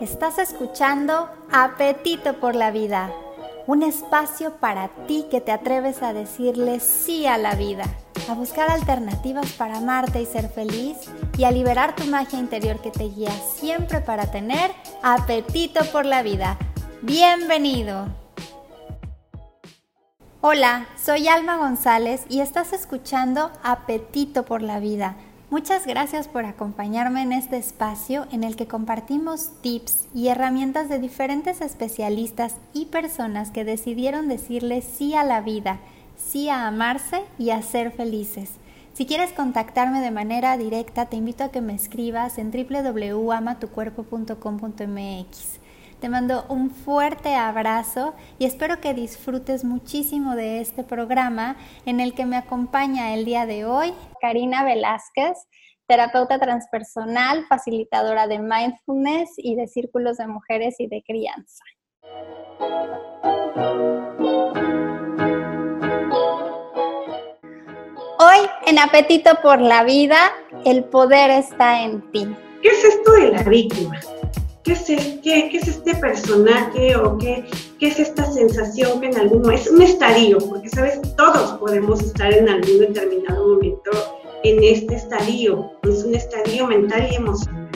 Estás escuchando Apetito por la Vida, un espacio para ti que te atreves a decirle sí a la vida, a buscar alternativas para amarte y ser feliz y a liberar tu magia interior que te guía siempre para tener apetito por la vida. Bienvenido. Hola, soy Alma González y estás escuchando Apetito por la Vida Muchas gracias por acompañarme en este espacio en el que compartimos tips y herramientas de diferentes especialistas y personas que decidieron decirle sí a la vida, sí a amarse y a ser felices. Si quieres contactarme de manera directa, te invito a que me escribas en www.amatucuerpo.com.mx. Te mando un fuerte abrazo y espero que disfrutes muchísimo de este programa en el que me acompaña el día de hoy Karina Velázquez, terapeuta transpersonal, facilitadora de mindfulness y de círculos de mujeres y de crianza. Hoy en Apetito por la Vida, el poder está en ti. ¿Qué es esto de la víctima? ¿Qué es, qué, qué es este personaje o qué, qué, es esta sensación que en algún es un estadio, porque sabes, todos podemos estar en algún determinado momento en este estadio, es un estadio mental y emocional,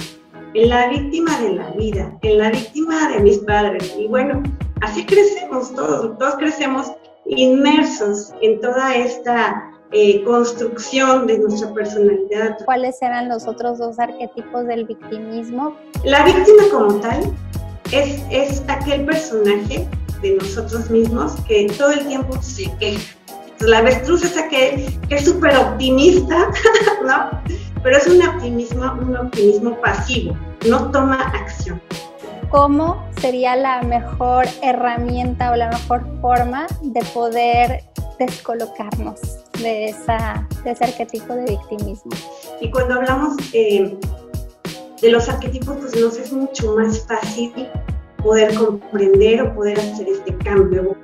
en la víctima de la vida, en la víctima de mis padres, y bueno, así crecemos todos, todos crecemos inmersos en toda esta eh, construcción de nuestra personalidad. ¿Cuáles eran los otros dos arquetipos del victimismo? La víctima como tal es, es aquel personaje de nosotros mismos que todo el tiempo se queja. la avestruz es aquel que es súper optimista, ¿no? Pero es un optimismo, un optimismo pasivo, no toma acción. ¿Cómo sería la mejor herramienta o la mejor forma de poder descolocarnos de, esa, de ese arquetipo de victimismo. Y cuando hablamos eh, de los arquetipos, pues nos es mucho más fácil poder comprender o poder hacer este cambio.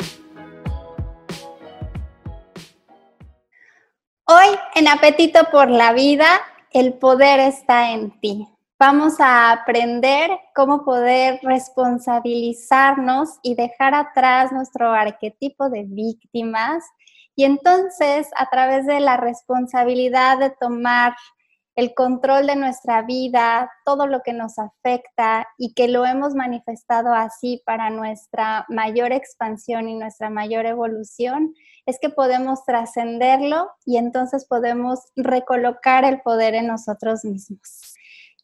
Hoy en Apetito por la Vida, el poder está en ti. Vamos a aprender cómo poder responsabilizarnos y dejar atrás nuestro arquetipo de víctimas y entonces, a través de la responsabilidad de tomar el control de nuestra vida, todo lo que nos afecta y que lo hemos manifestado así para nuestra mayor expansión y nuestra mayor evolución, es que podemos trascenderlo y entonces podemos recolocar el poder en nosotros mismos.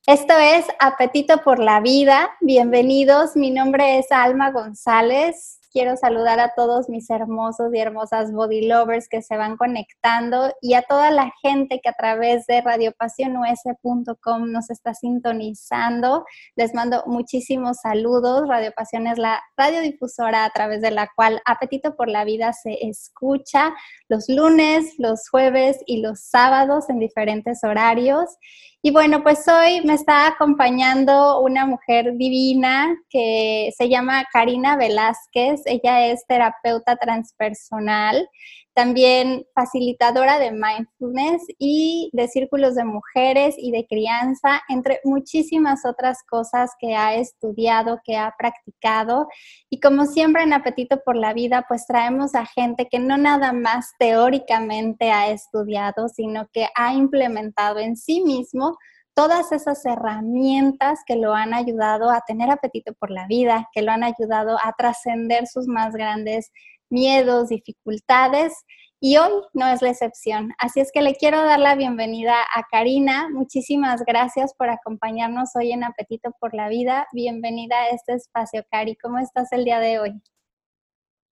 Esto es Apetito por la Vida. Bienvenidos. Mi nombre es Alma González quiero saludar a todos mis hermosos y hermosas body lovers que se van conectando y a toda la gente que a través de radiopasionus.com nos está sintonizando. Les mando muchísimos saludos. Radio Pasión es la radiodifusora a través de la cual Apetito por la Vida se escucha los lunes, los jueves y los sábados en diferentes horarios. Y bueno, pues hoy me está acompañando una mujer divina que se llama Karina Velázquez. Ella es terapeuta transpersonal también facilitadora de mindfulness y de círculos de mujeres y de crianza, entre muchísimas otras cosas que ha estudiado, que ha practicado. Y como siempre en Apetito por la Vida, pues traemos a gente que no nada más teóricamente ha estudiado, sino que ha implementado en sí mismo todas esas herramientas que lo han ayudado a tener apetito por la vida, que lo han ayudado a trascender sus más grandes miedos, dificultades y hoy no es la excepción. Así es que le quiero dar la bienvenida a Karina. Muchísimas gracias por acompañarnos hoy en Apetito por la Vida. Bienvenida a este espacio, Cari. ¿Cómo estás el día de hoy?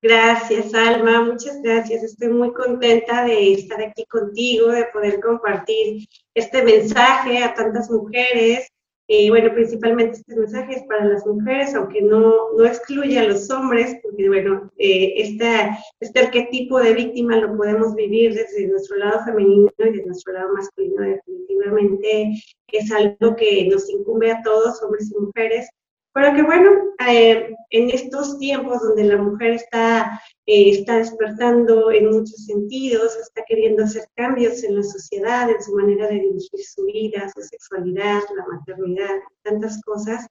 Gracias, Alma. Muchas gracias. Estoy muy contenta de estar aquí contigo, de poder compartir este mensaje a tantas mujeres y bueno, principalmente este mensaje es para las mujeres, aunque no, no excluye a los hombres, porque bueno, eh, este arquetipo de víctima lo podemos vivir desde nuestro lado femenino y desde nuestro lado masculino definitivamente. Es algo que nos incumbe a todos, hombres y mujeres, pero que bueno, eh, en estos tiempos donde la mujer está, eh, está despertando en muchos sentidos, está queriendo hacer cambios en la sociedad, en su manera de dirigir su vida, su sexualidad, la maternidad, tantas cosas,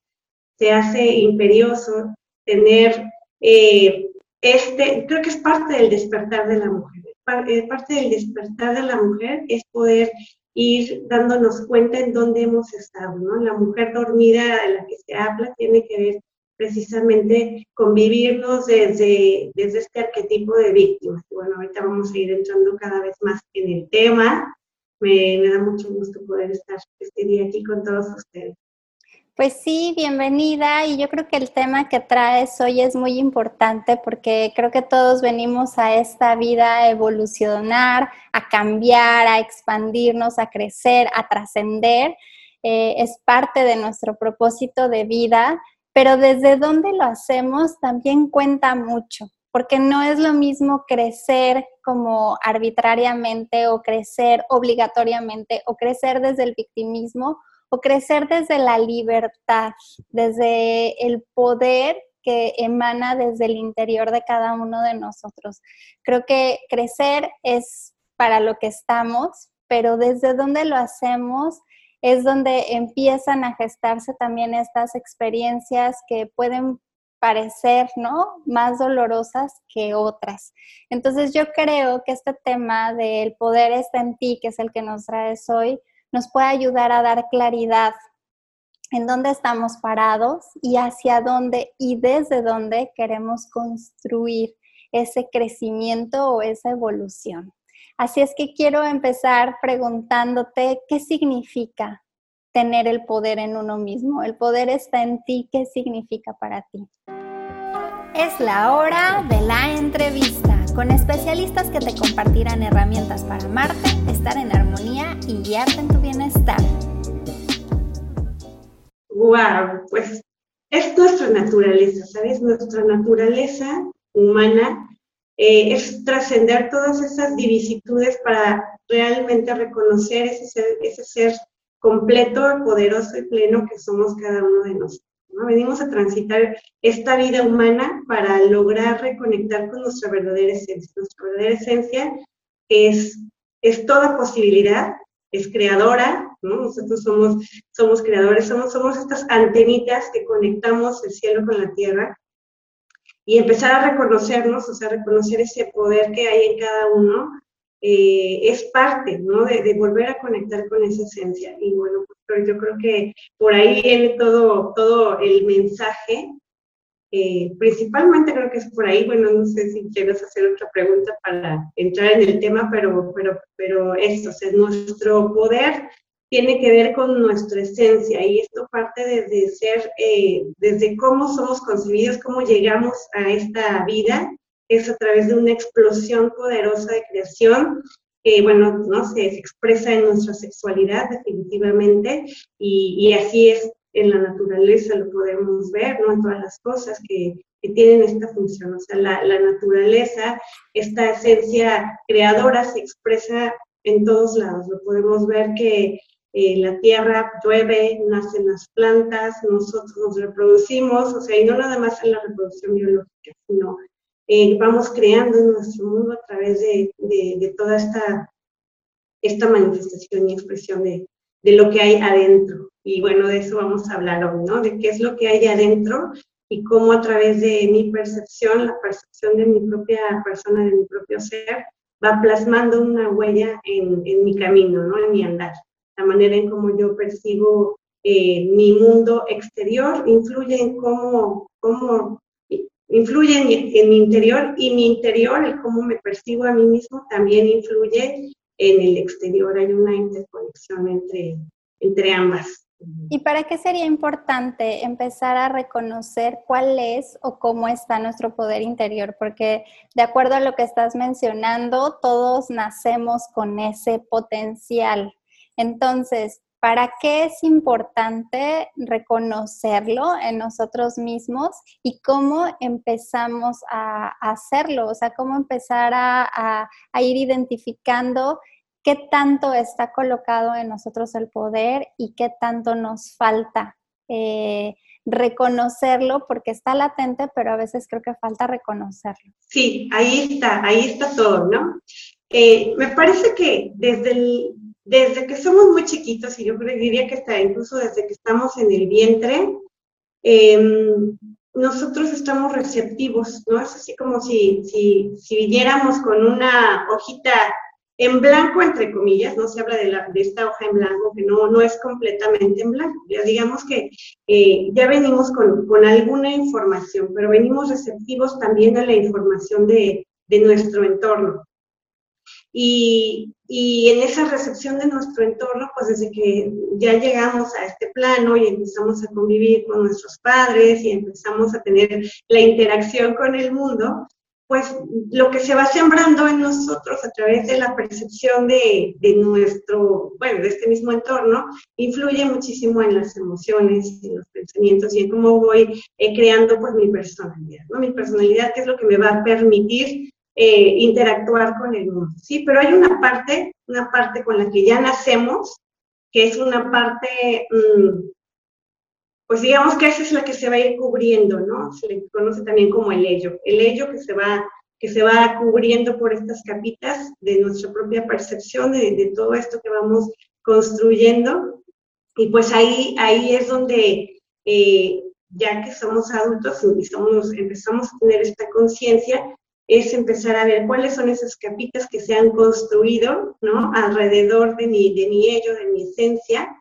se hace imperioso tener eh, este, creo que es parte del despertar de la mujer. Eh, parte del despertar de la mujer es poder ir dándonos cuenta en dónde hemos estado, ¿no? La mujer dormida de la que se habla tiene que ver precisamente con vivirnos desde, desde este arquetipo de víctimas. Bueno, ahorita vamos a ir entrando cada vez más en el tema. Me, me da mucho gusto poder estar este día aquí con todos ustedes. Pues sí, bienvenida. Y yo creo que el tema que traes hoy es muy importante porque creo que todos venimos a esta vida a evolucionar, a cambiar, a expandirnos, a crecer, a trascender. Eh, es parte de nuestro propósito de vida, pero desde dónde lo hacemos también cuenta mucho, porque no es lo mismo crecer como arbitrariamente o crecer obligatoriamente o crecer desde el victimismo o crecer desde la libertad, desde el poder que emana desde el interior de cada uno de nosotros. Creo que crecer es para lo que estamos, pero desde donde lo hacemos es donde empiezan a gestarse también estas experiencias que pueden parecer, ¿no? Más dolorosas que otras. Entonces yo creo que este tema del poder está en ti, que es el que nos traes hoy, nos puede ayudar a dar claridad en dónde estamos parados y hacia dónde y desde dónde queremos construir ese crecimiento o esa evolución. Así es que quiero empezar preguntándote qué significa tener el poder en uno mismo. El poder está en ti. ¿Qué significa para ti? Es la hora de la entrevista con especialistas que te compartirán herramientas para amarte, estar en armonía y guiarte en tu bienestar. Wow, pues es nuestra naturaleza, ¿sabes? Nuestra naturaleza humana eh, es trascender todas esas divisitudes para realmente reconocer ese ser, ese ser completo, poderoso y pleno que somos cada uno de nosotros. Venimos a transitar esta vida humana para lograr reconectar con nuestra verdadera esencia. Nuestra verdadera esencia es, es toda posibilidad, es creadora, Nosotros somos, somos creadores, somos, somos estas antenitas que conectamos el cielo con la tierra y empezar a reconocernos, o sea, reconocer ese poder que hay en cada uno, eh, es parte, ¿no? De, volver a conectar con esa esencia. Y bueno, pero yo creo que por ahí viene todo, todo el mensaje. Eh, principalmente creo que es por ahí, bueno, no sé si quieres hacer otra pregunta para entrar en el tema, pero, pero, pero esto, o nuestro poder tiene que ver con nuestra esencia y esto parte desde ser, eh, desde cómo somos concebidos, cómo llegamos a esta vida, es a través de una explosión poderosa de creación que, bueno, ¿no? se, expresa en nuestra sexualidad definitivamente y, así es en la naturaleza, lo podemos ver, ¿no? En todas las cosas que, que tienen esta función. O sea, la, la, naturaleza, esta esencia creadora se expresa en todos lados. Lo podemos ver que eh, la tierra llueve, nacen las plantas, nosotros nos reproducimos, o sea, y no nada más en la reproducción biológica, sino eh, vamos creando en nuestro mundo a través de, de, toda esta, esta manifestación y expresión de, de, lo que hay adentro. Y bueno, de eso vamos a hablar hoy, ¿no? De qué es lo que hay adentro y cómo a través de mi percepción, la percepción de mi propia persona, de mi propio ser, va plasmando una huella en, en mi camino, ¿no? En mi andar. La manera en cómo yo percibo eh, mi mundo exterior influye en cómo, cómo influye en mi, interior y mi interior, el cómo me percibo a mí mismo, también influye en el exterior. Hay una interconexión entre, entre ambas. ¿Y para qué sería importante empezar a reconocer cuál es o cómo está nuestro poder interior? Porque de acuerdo a lo que estás mencionando, todos nacemos con ese potencial. Entonces, ¿Para qué es importante reconocerlo en nosotros mismos y cómo empezamos a, hacerlo? O sea, cómo empezar a, ir identificando qué tanto está colocado en nosotros el poder y qué tanto nos falta eh, reconocerlo porque está latente, pero a veces creo que falta reconocerlo. Sí, ahí está, ahí está todo, ¿no? Eh, me parece que desde el, desde que somos muy chiquitos, y yo diría que está incluso desde que estamos en el vientre, em, nosotros estamos receptivos, ¿no? Es así como si, si, viviéramos con una hojita en blanco, entre comillas, no se habla de, la, de esta hoja en blanco, que no, es completamente en blanco. Ya digamos que eh, ya venimos con, alguna información, pero venimos receptivos también a la información de nuestro entorno. Y, y, en esa recepción de nuestro entorno, pues desde que ya llegamos a este plano y empezamos a convivir con nuestros padres y empezamos a tener la interacción con el mundo, pues lo que se va sembrando en nosotros a través de la percepción de, de, nuestro, bueno, de este mismo entorno, influye muchísimo en las emociones, en los pensamientos y en cómo voy eh, creando pues mi personalidad, ¿no? Mi personalidad que es lo que me va a permitir eh, interactuar con el mundo, ¿sí? Pero hay una parte, una parte con la que ya nacemos, que es una parte... Mmm, pues digamos que esa es la que se va a ir cubriendo, ¿no? Se le conoce también como el ello, el ello que se va, que se va cubriendo por estas capitas de nuestra propia percepción, de, de todo esto que vamos construyendo. Y pues ahí, ahí es donde, eh, ya que somos adultos y somos, empezamos a tener esta conciencia, es empezar a ver cuáles son esas capitas que se han construido, ¿no? Alrededor de mi, de mi ello, de mi esencia,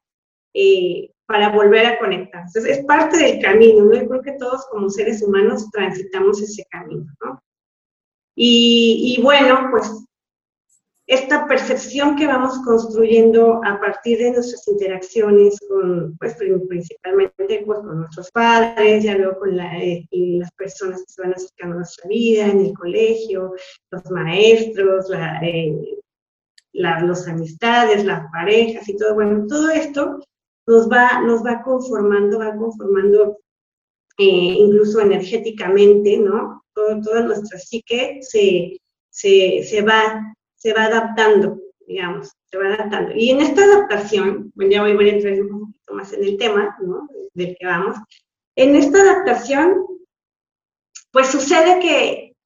eh, para volver a conectar. Entonces, es parte del camino, ¿no? Yo creo que todos como seres humanos transitamos ese camino, ¿no? Y, y bueno, pues esta percepción que vamos construyendo a partir de nuestras interacciones con, pues principalmente pues, con nuestros padres, ya luego con eh, las personas que se van acercando a nuestra vida, en el colegio, los maestros, la, eh, la, los amistades, las parejas y todo, bueno, todo esto nos va, nos va conformando, va conformando eh, incluso energéticamente, ¿no? Todo, toda nuestra psique se, se, se, va, se va adaptando, digamos, se va adaptando. Y en esta adaptación, bueno, ya voy, a entrar un poquito más en el tema, ¿no? Del que vamos. En esta adaptación, pues sucede que,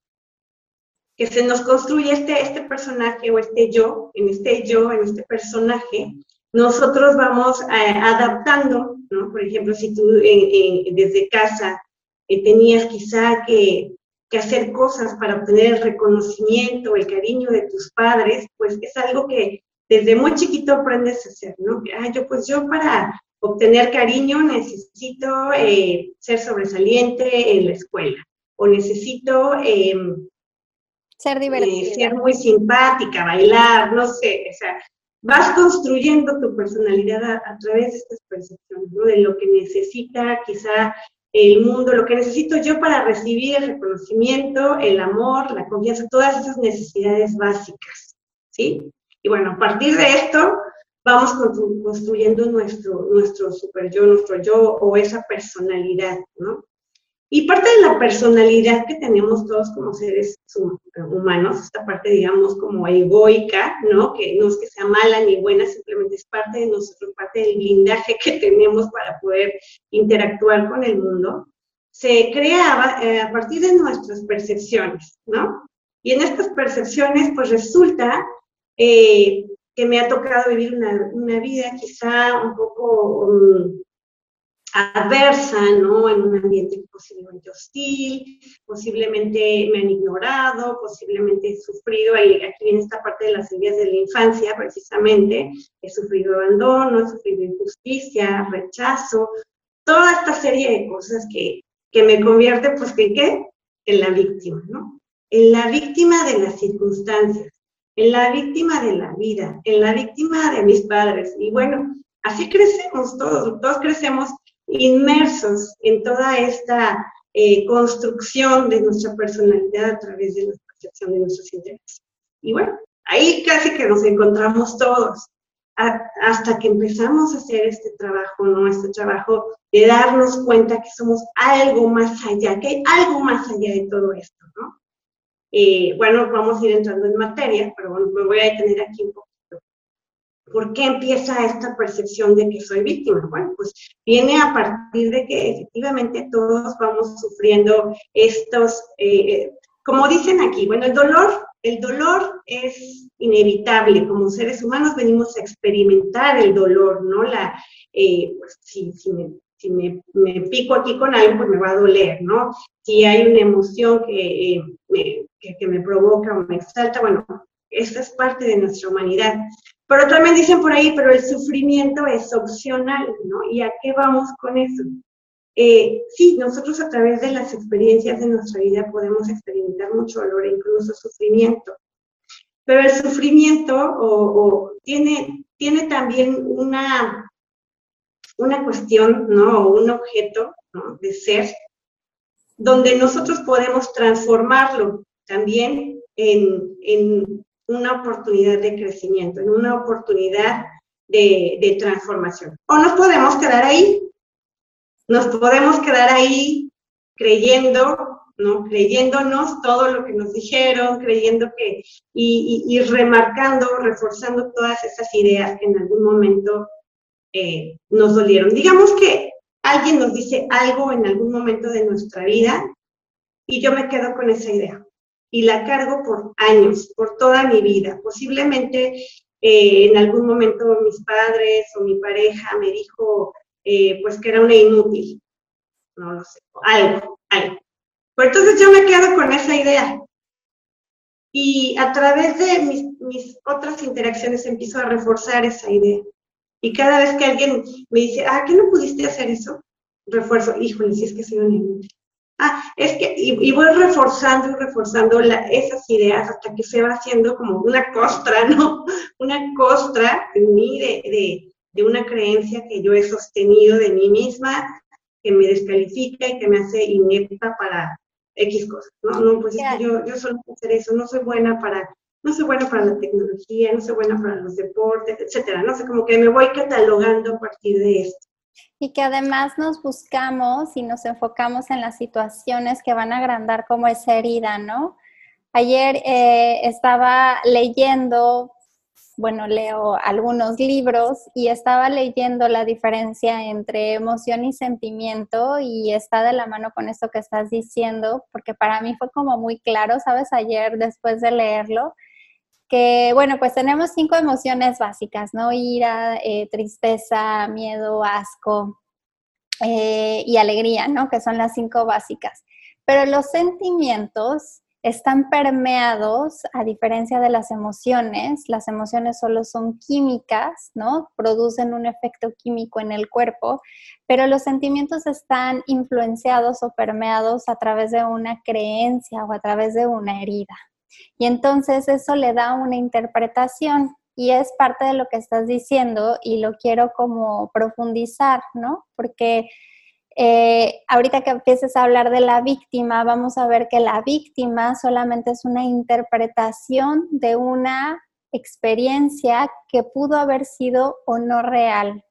que se nos construye este, este personaje o este yo, en este yo, en este personaje, nosotros vamos eh, adaptando, ¿no? Por ejemplo, si tú desde casa eh, tenías quizá que, que, hacer cosas para obtener el reconocimiento, el cariño de tus padres, pues es algo que desde muy chiquito aprendes a hacer, ¿no? Ah, yo pues yo para obtener cariño necesito eh, ser sobresaliente en la escuela o necesito em, ser divertida. ser muy simpática, bailar, no sé, o sea, vas construyendo tu personalidad a, través de estas percepciones, ¿no? De lo que necesita quizá el mundo, lo que necesito yo para recibir el reconocimiento, el amor, la confianza, todas esas necesidades básicas, ¿sí? Y bueno, a partir de esto vamos construyendo nuestro, nuestro super yo, nuestro yo o esa personalidad, ¿no? Y parte de la personalidad que tenemos todos como seres humanos, esta parte, digamos, como egoica, ¿no? Que no es que sea mala ni buena, simplemente es parte de nosotros, parte del blindaje que tenemos para poder interactuar con el mundo, se crea eh, a partir de nuestras percepciones, ¿no? Y en estas percepciones, pues resulta eh, que me ha tocado vivir una, vida quizá un poco... Um, adversa, ¿no? En un ambiente posiblemente hostil, posiblemente me han ignorado, posiblemente he sufrido, aquí viene esta parte de las heridas de la infancia precisamente, he sufrido abandono, he sufrido injusticia, rechazo, toda esta serie de cosas que, que me convierte, pues, ¿en qué? En la víctima, ¿no? En la víctima de las circunstancias, en la víctima de la vida, en la víctima de mis padres. Y bueno, así crecemos todos, todos crecemos inmersos en toda esta eh, construcción de nuestra personalidad a través de la percepción de nuestros intereses. Y bueno, ahí casi que nos encontramos todos, hasta que empezamos a hacer este trabajo, ¿no? Este trabajo de darnos cuenta que somos algo más allá, que hay algo más allá de todo esto, ¿no? Eh, bueno, vamos a ir entrando en materia, pero bueno, me voy a detener aquí un poco ¿Por qué empieza esta percepción de que soy víctima? Bueno, pues viene a partir de que efectivamente todos vamos sufriendo estos, eh, como dicen aquí, bueno, el dolor, el dolor es inevitable, como seres humanos venimos a experimentar el dolor, ¿no? La, eh, pues, si, si me, pico aquí con algo, pues me va a doler, ¿no? Si hay una emoción que, eh, me, que, me provoca o me exalta, bueno, esa es parte de nuestra humanidad. Pero también dicen por ahí, pero el sufrimiento es opcional, ¿no? ¿Y a qué vamos con eso? Eh, sí, nosotros a través de las experiencias de nuestra vida podemos experimentar mucho dolor e incluso sufrimiento. Pero el sufrimiento tiene, también una, una cuestión, ¿no? O un objeto de ser, donde nosotros podemos transformarlo también en una oportunidad de crecimiento, en una oportunidad de, de transformación. O nos podemos quedar ahí, nos podemos quedar ahí creyendo, ¿no? Creyéndonos todo lo que nos dijeron, creyendo que, y, remarcando, reforzando todas esas ideas que en algún momento eh, nos dolieron. Digamos que alguien nos dice algo en algún momento de nuestra vida y yo me quedo con esa idea y la cargo por años, por toda mi vida. Posiblemente eh, en algún momento mis padres o mi pareja me dijo, eh, pues que era una inútil, no lo sé, algo, algo. Pero entonces yo me quedo con esa idea. Y a través de mis, mis otras interacciones empiezo a reforzar esa idea. Y cada vez que alguien me dice, ah, ¿qué no pudiste hacer eso? Refuerzo, híjole, si es que soy una inútil. Ah, es que, y, voy reforzando y reforzando esas ideas hasta que se va haciendo como una costra, ¿no? Una costra en mí de, de, de una creencia que yo he sostenido de mí misma, que me descalifica y que me hace inepta para X cosas, ¿no? No, pues es que yo, yo solo puedo hacer eso, no soy buena para, no soy buena para la tecnología, no soy buena para los deportes, etcétera, no sé, como que me voy catalogando a partir de esto. Y que además nos buscamos y nos enfocamos en las situaciones que van a agrandar como esa herida, ¿no? Ayer eh, estaba leyendo bueno, leo algunos libros y estaba leyendo la diferencia entre emoción y sentimiento y está de la mano con esto que estás diciendo, porque para mí fue como muy claro, ¿sabes? Ayer después de leerlo, bueno, pues tenemos cinco emociones básicas, ¿no? Ira, eh, tristeza, miedo, asco eh, y alegría, ¿no? Que son las cinco básicas. Pero los sentimientos están permeados, a diferencia de las emociones, las emociones solo son químicas, ¿no? Producen un efecto químico en el cuerpo, pero los sentimientos están influenciados o permeados a través de una creencia o a través de una herida. Y entonces eso le da una interpretación y es parte de lo que estás diciendo y lo quiero como profundizar, ¿no? Porque eh, ahorita que empieces a hablar de la víctima, vamos a ver que la víctima solamente es una interpretación de una experiencia que pudo haber sido o no real,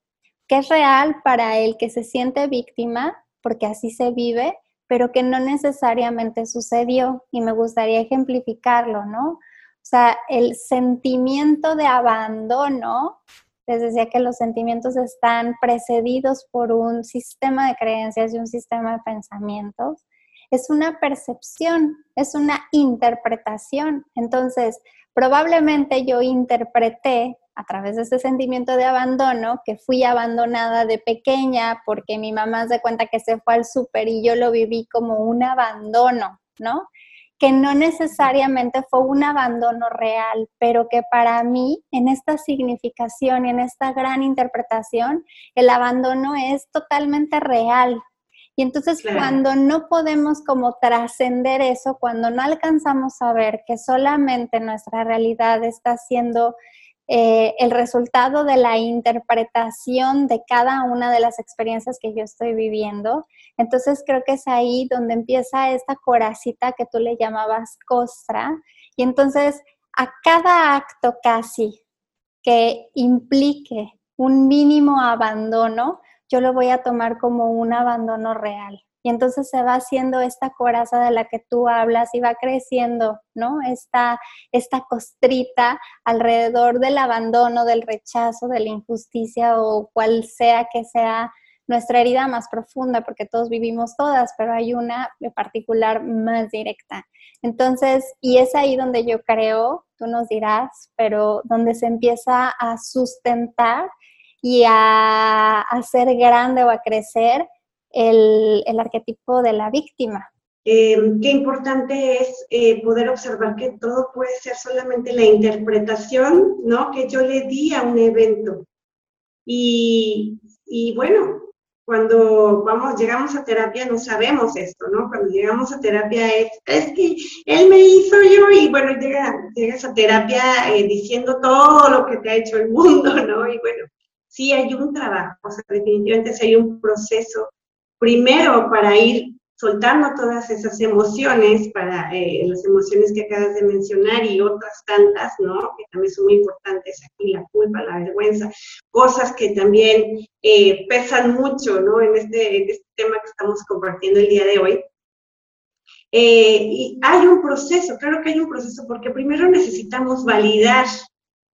que es real para el que se siente víctima, porque así se vive, pero que no necesariamente sucedió. Y me gustaría ejemplificarlo, ¿no? O sea, el sentimiento de abandono les decía que los sentimientos están precedidos por un sistema de creencias y un sistema de pensamientos. Es una percepción, es una interpretación. Entonces, probablemente yo interpreté a través de ese sentimiento de abandono que fui abandonada de pequeña porque mi mamá se cuenta que se fue al súper y yo lo viví como un abandono, ¿no? que no necesariamente fue un abandono real, pero que para mí, en esta significación y en esta gran interpretación, el abandono es totalmente real. Y entonces cuando no podemos como trascender eso, cuando no alcanzamos a ver que solamente nuestra realidad está siendo eh, el resultado de la interpretación de cada una de las experiencias que yo estoy viviendo. Entonces creo que es ahí donde empieza esta coracita que tú le llamabas costra. Y entonces a cada acto casi que implique un mínimo abandono, yo lo voy a tomar como un abandono real. Y entonces se va haciendo esta coraza de la que tú hablas y va creciendo, ¿no? Esta, esta costrita alrededor del abandono, del rechazo, de la injusticia o cual sea que sea nuestra herida más profunda, porque todos vivimos todas, pero hay una de particular más directa. Entonces, y es ahí donde yo creo, tú nos dirás, pero donde se empieza a sustentar y a hacer grande o a crecer el, arquetipo de la víctima. Eh, qué importante es eh, poder observar que todo puede ser solamente la interpretación ¿no? que yo le di a un evento. Y, y bueno, cuando vamos, llegamos a terapia no sabemos esto, ¿no? Cuando llegamos a terapia es, es que él me hizo yo y bueno, llega, llegas a terapia eh, diciendo todo lo que te ha hecho el mundo, ¿no? Y bueno, sí hay un trabajo, o sea, definitivamente sí hay un proceso, primero para ir soltando todas esas emociones, para eh, las emociones que acabas de mencionar y otras tantas, ¿no? Que también son muy importantes aquí, la culpa, la vergüenza, cosas que también eh, pesan mucho, ¿no? En este, en este tema que estamos compartiendo el día de hoy. Eh, y hay un proceso, claro que hay un proceso, porque primero necesitamos validar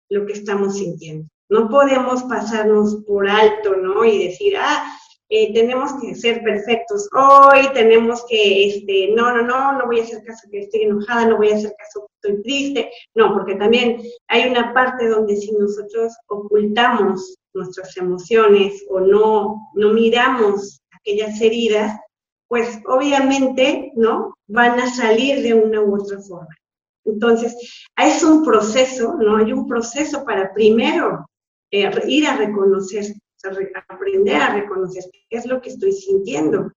lo que estamos sintiendo. No podemos pasarnos por alto, ¿no? Y decir, ah, eh, tenemos que ser perfectos hoy, tenemos que, este, no, no, no, no voy a hacer caso que estoy enojada, no voy a hacer caso que estoy triste, no, porque también hay una parte donde si nosotros ocultamos nuestras emociones o no, no miramos aquellas heridas, pues obviamente, ¿no? Van a salir de una u otra forma. Entonces, es un proceso, ¿no? Hay un proceso para primero eh, ir a reconocer aprender a reconocer qué es lo que estoy sintiendo,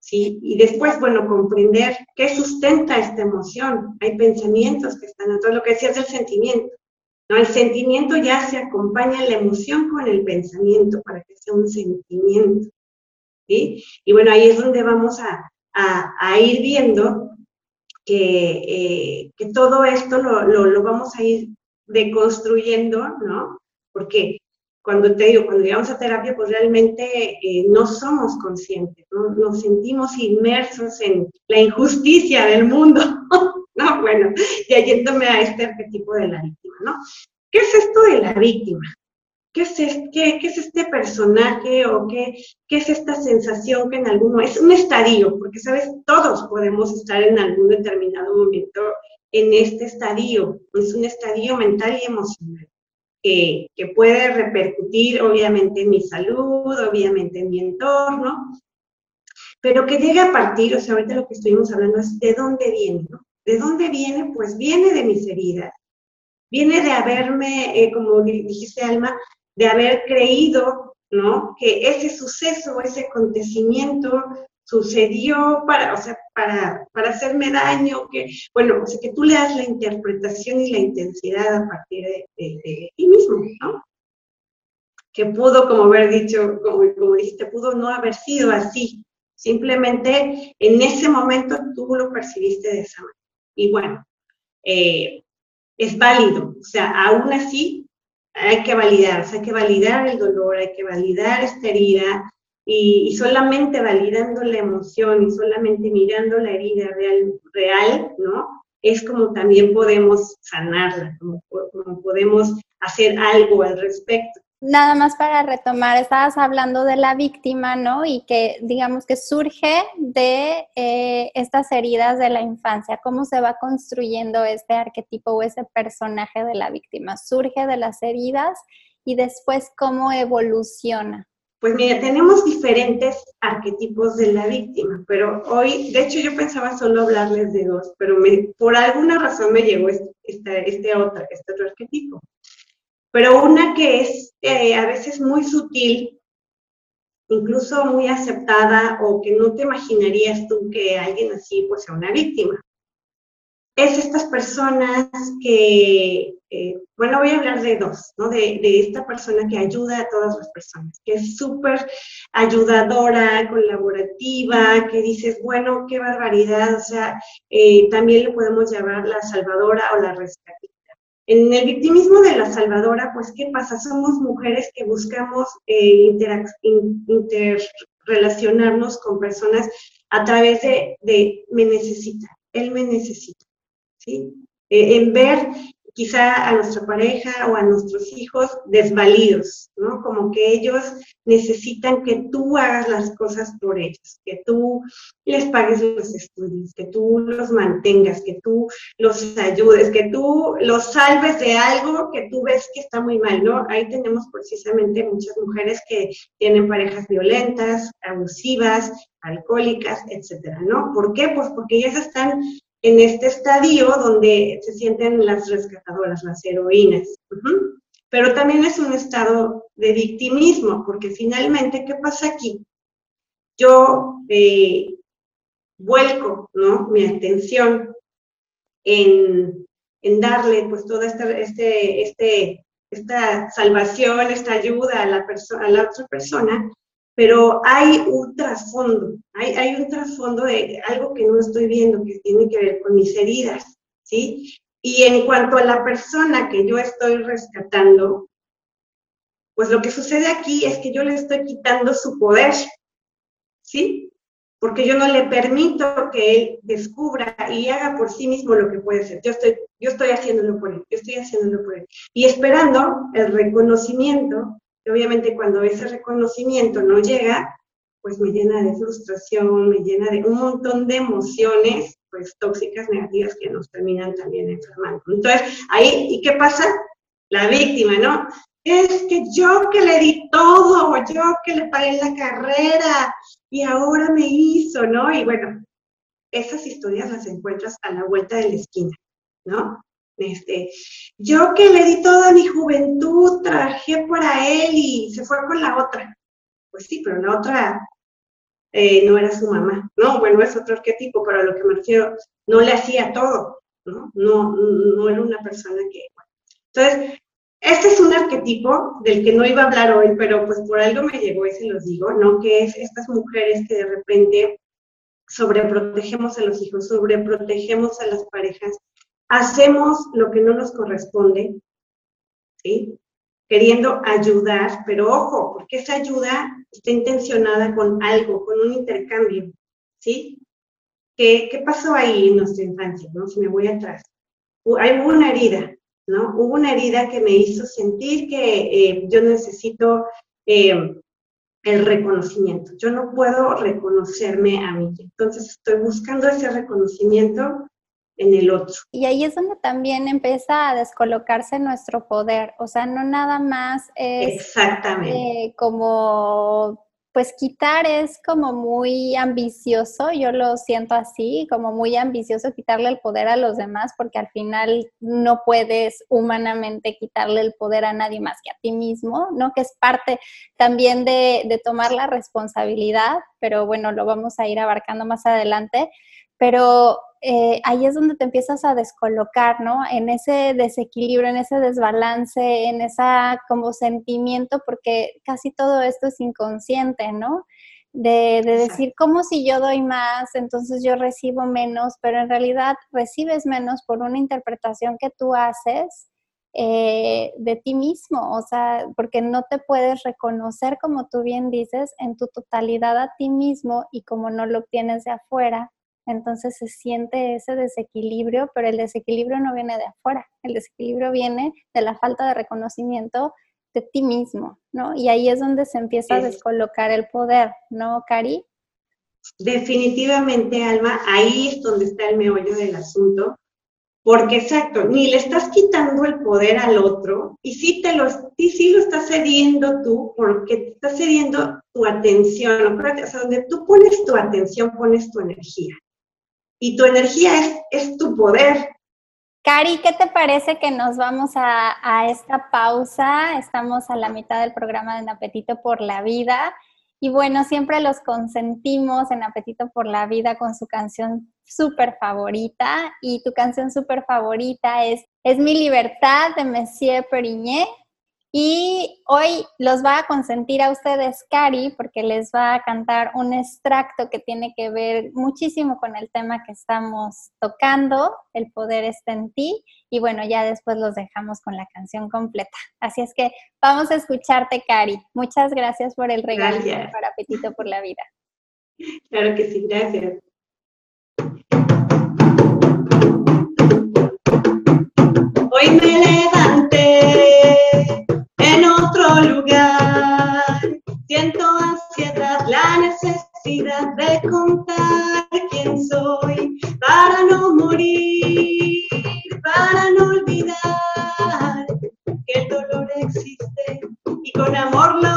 ¿sí? Y después, bueno, comprender qué sustenta esta emoción. Hay pensamientos que están, todo lo que decías del sentimiento, ¿no? El sentimiento ya se acompaña la emoción con el pensamiento para que sea un sentimiento, ¿sí? Y bueno, ahí es donde vamos a, a, ir viendo que, eh, que todo esto lo, lo, lo, vamos a ir deconstruyendo, ¿no? Porque cuando te digo, cuando llegamos a terapia, pues realmente eh, no somos conscientes, ¿no? nos sentimos inmersos en la injusticia del mundo, ¿no? Bueno, y yéndome a este arquetipo de la víctima, ¿no? ¿Qué es esto de la víctima? ¿Qué es, qué, qué es este personaje o qué, qué es esta sensación que en alguno es un estadio? Porque, ¿sabes? Todos podemos estar en algún determinado momento en este estadio, es un estadio mental y emocional que, puede repercutir obviamente en mi salud, obviamente en mi entorno, pero que llegue a partir, o sea, ahorita lo que estuvimos hablando es de dónde viene, ¿no? ¿De dónde viene? Pues viene de mis heridas, viene de haberme, eh, como dijiste Alma, de haber creído, ¿no? Que ese suceso, ese acontecimiento sucedió para, o sea, para, para hacerme daño, que, bueno, o sea, que tú le das la interpretación y la intensidad a partir de, ti mismo, ¿no? Que pudo, como haber dicho, como, como dijiste, pudo no haber sido así. Simplemente en ese momento tú lo percibiste de esa manera. Y bueno, eh, es válido. O sea, aún así hay que validar, o sea, hay que validar el dolor, hay que validar esta herida, y, solamente validando la emoción y solamente mirando la herida real, real ¿no? Es como también podemos sanarla, como, como podemos hacer algo al respecto. Nada más para retomar, estabas hablando de la víctima, ¿no? Y que digamos que surge de eh, estas heridas de la infancia. ¿Cómo se va construyendo este arquetipo o ese personaje de la víctima? Surge de las heridas y después cómo evoluciona. Pues mira, tenemos diferentes arquetipos de la víctima, pero hoy, de hecho yo pensaba solo hablarles de dos, pero por alguna razón me llegó este, este, otro, este otro arquetipo. Pero una que es eh, a veces muy sutil, incluso muy aceptada o que no te imaginarías tú que alguien así pues sea una víctima es estas personas que, eh, bueno, voy a hablar de dos, ¿no? De, esta persona que ayuda a todas las personas, que es súper ayudadora, colaborativa, que dices, bueno, qué barbaridad, o sea, eh, también le podemos llamar la salvadora o la rescatista. En el victimismo de la salvadora, pues, ¿qué pasa? Somos mujeres que buscamos eh, interrelacionarnos con personas a través de, de me necesita, él me necesita. Eh, en ver quizá a nuestra pareja o a nuestros hijos desvalidos, ¿no? Como que ellos necesitan que tú hagas las cosas por ellos, que tú les pagues los estudios, que tú los mantengas, que tú los ayudes, que tú los salves de algo que tú ves que está muy mal, ¿no? Ahí tenemos precisamente muchas mujeres que tienen parejas violentas, abusivas, alcohólicas, etcétera, ¿no? ¿Por qué? Pues porque ellas están en este estadio donde se sienten las rescatadoras, las heroínas. Pero también es un estado de victimismo, porque finalmente, ¿qué pasa aquí? Yo eh, vuelco ¿no? mi atención en, darle pues toda esta, este, este, esta salvación, esta ayuda a la, a la otra persona, pero hay un trasfondo, hay, hay un trasfondo de algo que no estoy viendo que tiene que ver con mis heridas, ¿sí? Y en cuanto a la persona que yo estoy rescatando, pues lo que sucede aquí es que yo le estoy quitando su poder, ¿sí? Porque yo no le permito que él descubra y haga por sí mismo lo que puede hacer. Yo estoy, yo estoy haciéndolo por él, yo estoy haciéndolo por él. Y esperando el reconocimiento obviamente cuando ese reconocimiento no llega, pues me llena de frustración, me llena de un montón de emociones, pues tóxicas, negativas, que nos terminan también enfermando. Entonces, ahí, ¿y qué pasa? La víctima, ¿no? Es que yo que le di todo, yo que le pagué la carrera y ahora me hizo, ¿no? Y bueno, esas historias las encuentras a la vuelta de la esquina, ¿no? Este, yo que le di toda mi juventud, trabajé para él y se fue con la otra. Pues sí, pero la otra eh, no era su mamá. No, bueno, es otro arquetipo, pero a lo que me refiero, no le hacía todo, ¿no? No, no era una persona que... Entonces, este es un arquetipo del que no iba a hablar hoy, pero pues por algo me llegó y se los digo, ¿no? Que es estas mujeres que de repente sobreprotegemos a los hijos, sobreprotegemos a las parejas, hacemos lo que no nos corresponde, ¿sí? Queriendo ayudar, pero ojo, porque esa ayuda está intencionada con algo, con un intercambio, ¿sí? ¿Qué, qué pasó ahí en nuestra infancia, no? Si me voy atrás. Hay una herida, ¿no? Hubo una herida que me hizo sentir que eh, yo necesito eh, el reconocimiento. Yo no puedo reconocerme a mí. Entonces estoy buscando ese reconocimiento en el otro. Y ahí es donde también empieza a descolocarse nuestro poder, o sea, no nada más es Exactamente. Eh, como pues quitar es como muy ambicioso, yo lo siento así, como muy ambicioso quitarle el poder a los demás, porque al final no puedes humanamente quitarle el poder a nadie más que a ti mismo, ¿no? Que es parte también de, de tomar la responsabilidad, pero bueno, lo vamos a ir abarcando más adelante, pero eh, ahí es donde te empiezas a descolocar, ¿no? En ese desequilibrio, en ese desbalance, en esa como sentimiento, porque casi todo esto es inconsciente, ¿no? De, decir, como si yo doy más, entonces yo recibo menos, pero en realidad recibes menos por una interpretación que tú haces eh, de ti mismo, o sea, porque no te puedes reconocer, como tú bien dices, en tu totalidad a ti mismo y como no lo obtienes de afuera, entonces se siente ese desequilibrio, pero el desequilibrio no viene de afuera, el desequilibrio viene de la falta de reconocimiento de ti mismo, ¿no? Y ahí es donde se empieza a descolocar el poder, ¿no, Cari? Definitivamente, Alma, ahí es donde está el meollo del asunto, porque exacto, ni le estás quitando el poder al otro, y sí, te lo, y sí lo estás cediendo tú, porque te estás cediendo tu atención, o sea, donde tú pones tu atención, pones tu energía y tu energía es, tu poder. Cari, ¿qué te parece que nos vamos a, esta pausa? Estamos a la mitad del programa de En Apetito por la Vida. Y bueno, siempre los consentimos en Apetito por la Vida con su canción súper favorita. Y tu canción súper favorita es Es mi libertad de Monsieur Perigné. Y hoy los va a consentir a ustedes Cari porque les va a cantar un extracto que tiene que ver muchísimo con el tema que estamos tocando, El poder está en ti. Y bueno, ya después los dejamos con la canción completa. Así es que vamos a escucharte, Cari. Muchas gracias por el regalo para Apetito por la Vida. Claro que sí, gracias. Hoy me Siento ansiedad, la necesidad de contar quién soy para no morir, para no olvidar que el dolor existe y con amor lo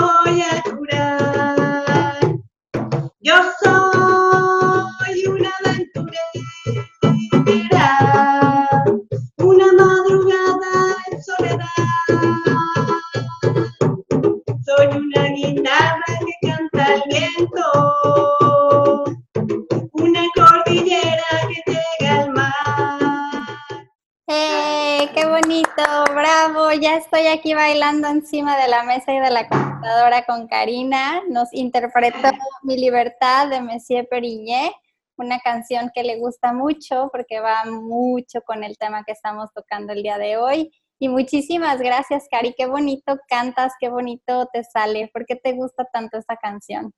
aquí bailando encima de la mesa y de la computadora con Karina. Nos interpretó Mi Libertad de Messier Perigné, una canción que le gusta mucho porque va mucho con el tema que estamos tocando el día de hoy. Y muchísimas gracias, Cari. Qué bonito cantas, qué bonito te sale. ¿Por qué te gusta tanto esta canción?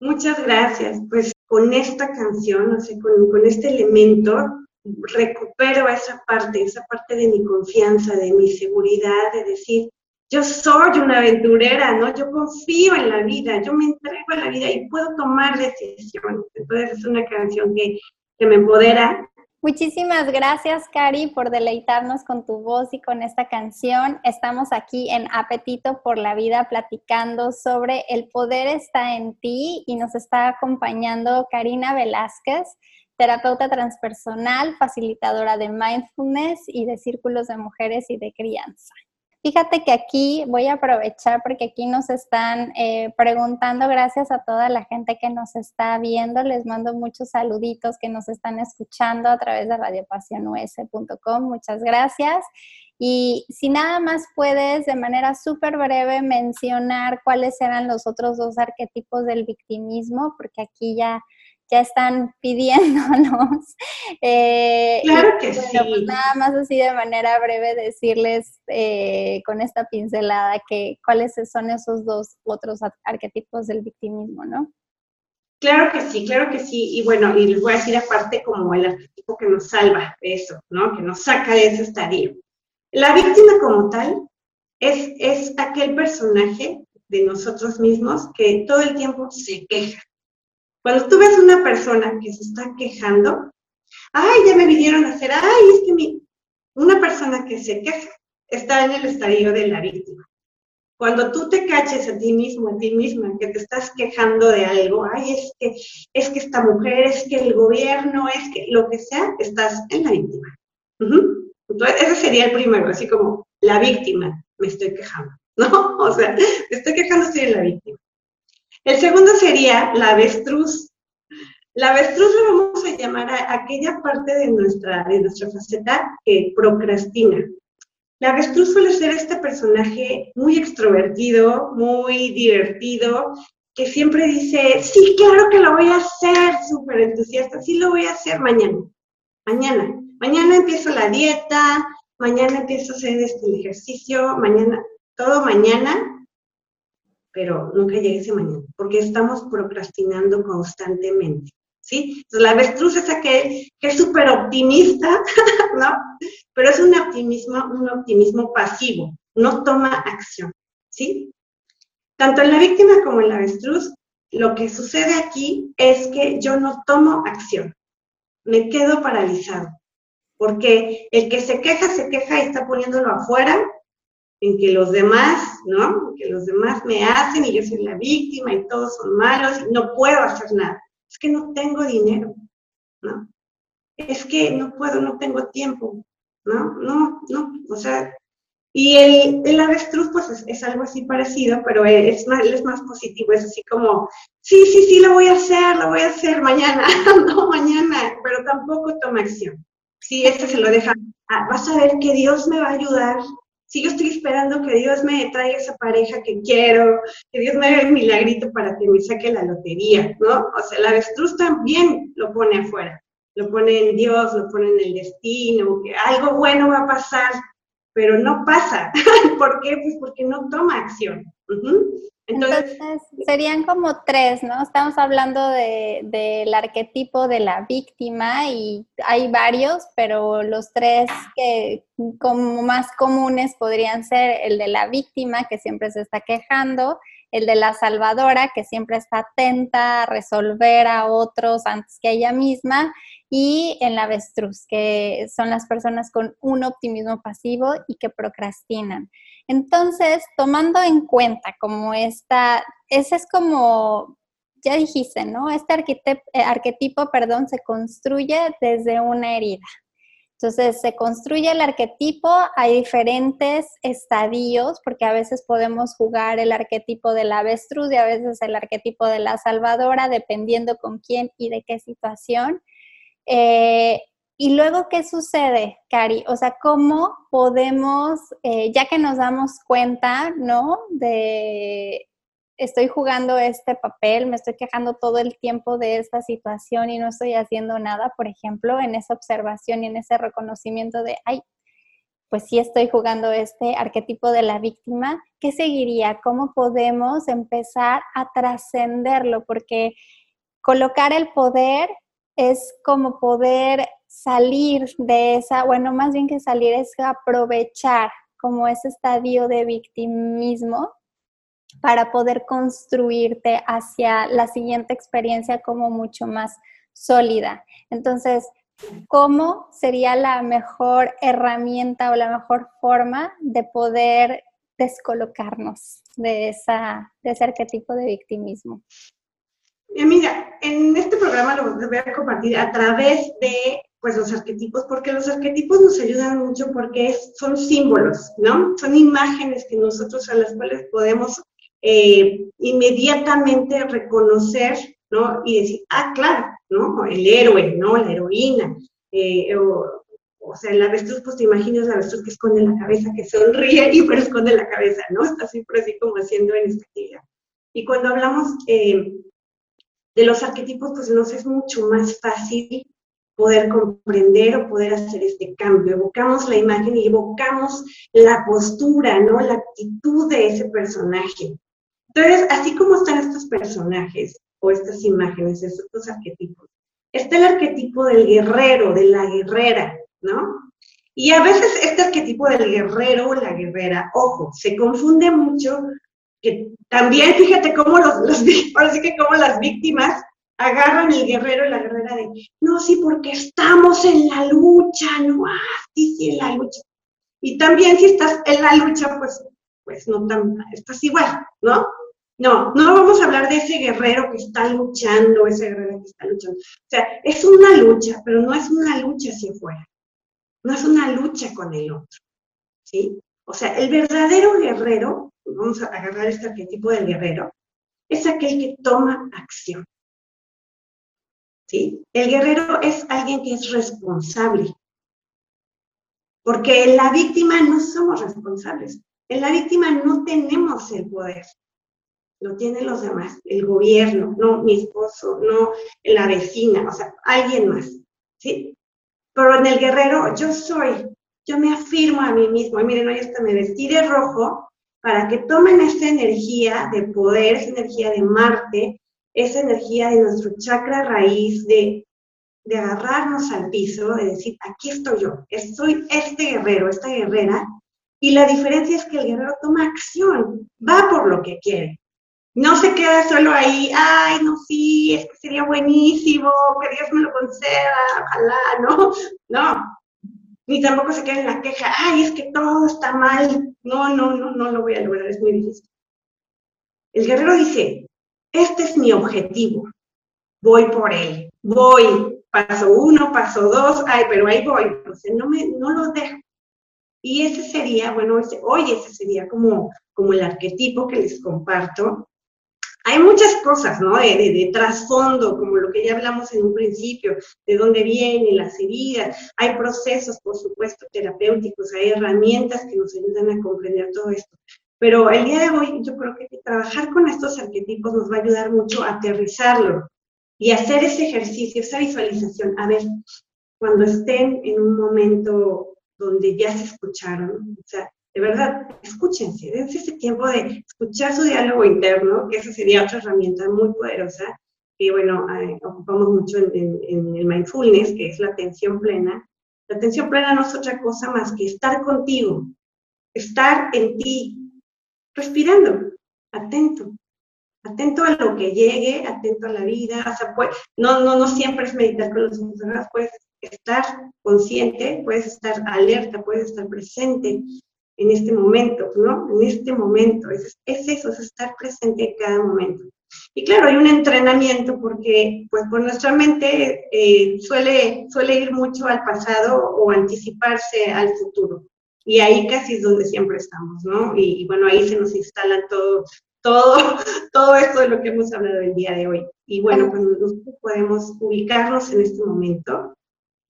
Muchas gracias. Pues con esta canción, o sea, con, con este elemento, recupero esa parte, esa parte de mi confianza, de mi seguridad, de decir, yo soy una aventurera, ¿no? Yo confío en la vida, yo me entrego a la vida y puedo tomar decisiones. Entonces es una canción que, que me empodera. Muchísimas gracias, Cari, por deleitarnos con tu voz y con esta canción. Estamos aquí en Apetito por la Vida platicando sobre el poder está en ti y nos está acompañando Karina Velázquez terapeuta transpersonal, facilitadora de mindfulness y de círculos de mujeres y de crianza. Fíjate que aquí voy a aprovechar porque aquí nos están eh, preguntando, gracias a toda la gente que nos está viendo, les mando muchos saluditos que nos están escuchando a través de radiopasionus.com, muchas gracias. Y si nada más puedes de manera súper breve mencionar cuáles eran los otros dos arquetipos del victimismo, porque aquí ya ya están pidiéndonos. Eh, claro que bueno, sí. Pues nada más así de manera breve decirles eh, con esta pincelada que cuáles son esos dos otros arquetipos del victimismo, ¿no? Claro que sí, claro que sí. Y bueno, y les voy a decir aparte como el arquetipo que nos salva de eso, ¿no? Que nos saca de ese estadio. La víctima como tal es, es aquel personaje de nosotros mismos que todo el tiempo se queja, cuando tú ves una persona que se está quejando, ay, ya me vinieron a hacer, ay, es que mi... una persona que se queja está en el estadio de la víctima. Cuando tú te caches a ti mismo, a ti misma, que te estás quejando de algo, ay, es que, es que esta mujer, es que el gobierno, es que lo que sea, estás en la víctima. Entonces, ese sería el primero, así como la víctima, me estoy quejando, ¿no? O sea, me estoy quejando, estoy en la víctima. El segundo sería la avestruz. La avestruz lo vamos a llamar a aquella parte de nuestra, de nuestra faceta que procrastina. La avestruz suele ser este personaje muy extrovertido, muy divertido, que siempre dice, sí, claro que lo voy a hacer, súper entusiasta, sí lo voy a hacer mañana, mañana. Mañana empiezo la dieta, mañana empiezo a hacer este, ejercicio, mañana, todo mañana, pero nunca llega ese mañana, porque estamos procrastinando constantemente, ¿sí? Entonces, la avestruz es aquel que es súper optimista, ¿no? Pero es un optimismo, un optimismo pasivo, no toma acción, ¿sí? Tanto en la víctima como en la avestruz, lo que sucede aquí es que yo no tomo acción, me quedo paralizado, porque el que se queja, se queja y está poniéndolo afuera, en que los demás, ¿no? Que los demás me hacen y yo soy la víctima y todos son malos y no puedo hacer nada. Es que no tengo dinero, ¿no? Es que no puedo, no tengo tiempo, ¿no? No, no, o sea, y el, el avestruz, pues es, algo así parecido, pero es más, es más positivo, es así como, sí, sí, sí, lo voy a hacer, lo voy a hacer mañana, no mañana, pero tampoco toma acción. Sí, este se lo deja, ah, vas a ver que Dios me va a ayudar, si yo estoy esperando que Dios me traiga esa pareja que quiero, que Dios me haga el milagrito para que me saque la lotería, ¿no? O sea, el avestruz también lo pone afuera, lo pone en Dios, lo pone en el destino, que algo bueno va a pasar, pero no pasa. ¿Por qué? Pues porque no toma acción. Entonces, serían como tres, ¿no? Estamos hablando del de, de arquetipo de la víctima y hay varios, pero los tres que como más comunes podrían ser el de la víctima, que siempre se está quejando, el de la salvadora, que siempre está atenta a resolver a otros antes que ella misma, y en la avestruz, que son las personas con un optimismo pasivo y que procrastinan. Entonces, tomando en cuenta como esta, ese es como, ya dijiste, ¿no? Este eh, arquetipo, perdón, se construye desde una herida. Entonces, se construye el arquetipo, hay diferentes estadios, porque a veces podemos jugar el arquetipo de la avestruz y a veces el arquetipo de la salvadora, dependiendo con quién y de qué situación. Eh, y luego, ¿qué sucede, Cari? O sea, ¿cómo podemos, eh, ya que nos damos cuenta, ¿no? De estoy jugando este papel, me estoy quejando todo el tiempo de esta situación y no estoy haciendo nada, por ejemplo, en esa observación y en ese reconocimiento de, ay, pues sí estoy jugando este arquetipo de la víctima, ¿qué seguiría? ¿Cómo podemos empezar a trascenderlo? Porque colocar el poder es como poder salir de esa, bueno, más bien que salir es aprovechar como ese estadio de victimismo para poder construirte hacia la siguiente experiencia como mucho más sólida. Entonces, ¿cómo sería la mejor herramienta o la mejor forma de poder descolocarnos de, esa, de ese arquetipo de victimismo? Mira, en este programa lo voy a compartir a través de pues, los arquetipos, porque los arquetipos nos ayudan mucho porque son símbolos, ¿no? Son imágenes que nosotros a las cuales podemos eh, inmediatamente reconocer, ¿no? Y decir, ah, claro, ¿no? El héroe, ¿no? La heroína. Eh, o, sea, el avestruz, pues te imaginas la avestruz que esconde la cabeza, que sonríe y pero esconde la cabeza, ¿no? Está siempre así como haciendo en esta actividad. Y cuando hablamos eh, de los arquetipos, pues nos es mucho más fácil poder comprender o poder hacer este cambio. Evocamos la imagen y evocamos la postura, ¿no? La actitud de ese personaje. Entonces, así como están estos personajes o estas imágenes, estos arquetipos, está el arquetipo del guerrero, de la guerrera, ¿no? Y a veces este arquetipo del guerrero o la guerrera, ojo, se confunde mucho, que también fíjate cómo los, los que como las víctimas agarran el guerrero y la guerrera de, no, sí, porque estamos en la lucha, no, ah, sí, sí, en la lucha. Y también si estás en la lucha, pues, pues no tan, estás igual, ¿no? No, no vamos a hablar de ese guerrero que está luchando, ese guerrero que está luchando. O sea, es una lucha, pero no es una lucha hacia afuera. No es una lucha con el otro. ¿Sí? O sea, el verdadero guerrero, vamos a agarrar este arquetipo del guerrero, es aquel que toma acción. ¿Sí? El guerrero es alguien que es responsable. Porque en la víctima no somos responsables. En la víctima no tenemos el poder lo tienen los demás, el gobierno, no mi esposo, no la vecina, o sea, alguien más, ¿sí? Pero en el guerrero yo soy, yo me afirmo a mí mismo, y miren, hoy hasta me vestí de rojo para que tomen esa energía de poder, esa energía de Marte, esa energía de nuestro chakra raíz, de, de agarrarnos al piso, de decir, aquí estoy yo, soy este guerrero, esta guerrera, y la diferencia es que el guerrero toma acción, va por lo que quiere. No se queda solo ahí, ay, no, sí, es que sería buenísimo, que Dios me lo conceda, ojalá, ¿no? No, ni tampoco se queda en la queja, ay, es que todo está mal, no, no, no, no lo voy a lograr, es muy difícil. El guerrero dice, este es mi objetivo, voy por él, voy, paso uno, paso dos, ay, pero ahí voy, sea, no, me, no lo dejo. Y ese sería, bueno, ese, hoy ese sería como, como el arquetipo que les comparto hay muchas cosas, ¿no? De, trasfondo, como lo que ya hablamos en un principio, de dónde vienen las heridas. Hay procesos, por supuesto, terapéuticos, hay herramientas que nos ayudan a comprender todo esto. Pero el día de hoy yo creo que trabajar con estos arquetipos nos va a ayudar mucho a aterrizarlo y hacer ese ejercicio, esa visualización. A ver, cuando estén en un momento donde ya se escucharon, o sea, de verdad, escúchense, dense ese tiempo de escuchar su diálogo interno, que esa sería otra herramienta muy poderosa, que bueno, eh, ocupamos mucho en, el mindfulness, que es la atención plena. La atención plena no es otra cosa más que estar contigo, estar en ti, respirando, atento, atento a lo que llegue, atento a la vida, o sea, pues, no, no, no siempre es meditar con los ojos puedes estar consciente, puedes estar alerta, puedes estar presente en este momento, ¿no? En este momento, es, es eso, es estar presente en cada momento. Y claro, hay un entrenamiento porque pues por nuestra mente eh, suele, suele ir mucho al pasado o anticiparse al futuro. Y ahí casi es donde siempre estamos, ¿no? Y, bueno, ahí se nos instala todo, todo, todo esto de lo que hemos hablado el día de hoy. Y bueno, cuando nosotros podemos ubicarnos en este momento,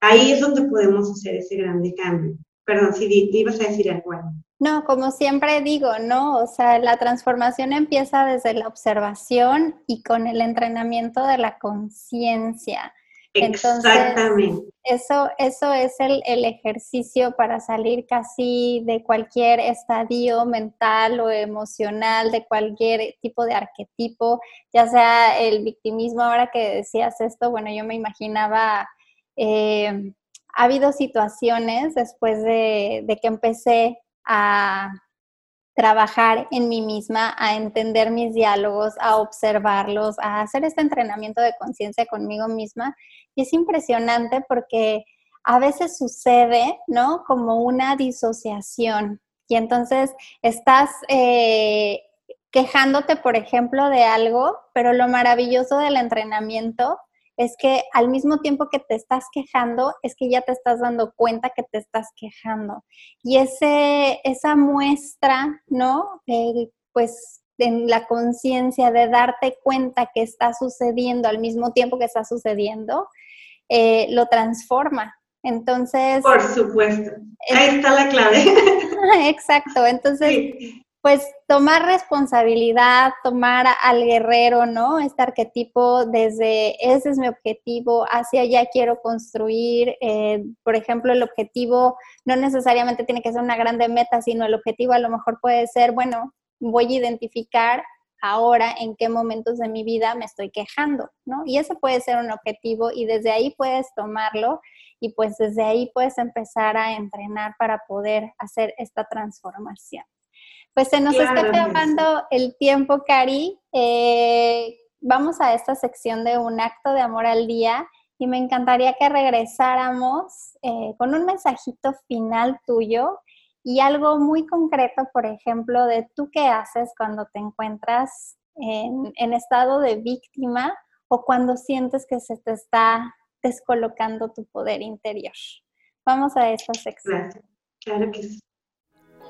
ahí es donde podemos hacer ese grande cambio. Perdón, si te ibas a decir algo. No, como siempre digo, ¿no? O sea, la transformación empieza desde la observación y con el entrenamiento de la conciencia. Exactamente. eso, eso es el, el, ejercicio para salir casi de cualquier estadio mental o emocional, de cualquier tipo de arquetipo, ya sea el victimismo. Ahora que decías esto, bueno, yo me imaginaba, eh, ha habido situaciones después de, que empecé a trabajar en mí misma, a entender mis diálogos, a observarlos, a hacer este entrenamiento de conciencia conmigo misma. Y es impresionante porque a veces sucede, ¿no? Como una disociación. Y entonces estás eh, quejándote, por ejemplo, de algo, pero lo maravilloso del entrenamiento es que al mismo tiempo que te estás quejando, es que ya te estás dando cuenta que te estás quejando. Y ese, esa muestra, ¿no? Eh, pues en la conciencia de darte cuenta que está sucediendo al mismo tiempo que está sucediendo, eh, lo transforma. Entonces... Por supuesto. Ahí está la clave. Exacto. Entonces, pues tomar responsabilidad, tomar al guerrero, ¿no? Este arquetipo desde ese es mi objetivo, hacia allá quiero construir. Eh, por ejemplo, el objetivo no necesariamente tiene que ser una grande meta, sino el objetivo a lo mejor puede ser, bueno, voy a identificar ahora en qué momentos de mi vida me estoy quejando, ¿no? Y ese puede ser un objetivo y desde ahí puedes tomarlo y pues desde ahí puedes empezar a entrenar para poder hacer esta transformación. Pues se nos está acabando el tiempo, Cari. Eh, vamos a esta sección de un acto de amor al día y me encantaría que regresáramos eh, con un mensajito final tuyo y algo muy concreto, por ejemplo, de tú qué haces cuando te encuentras en, en estado de víctima o cuando sientes que se te está descolocando tu poder interior. Vamos a esta sección. Claro, claro que sí.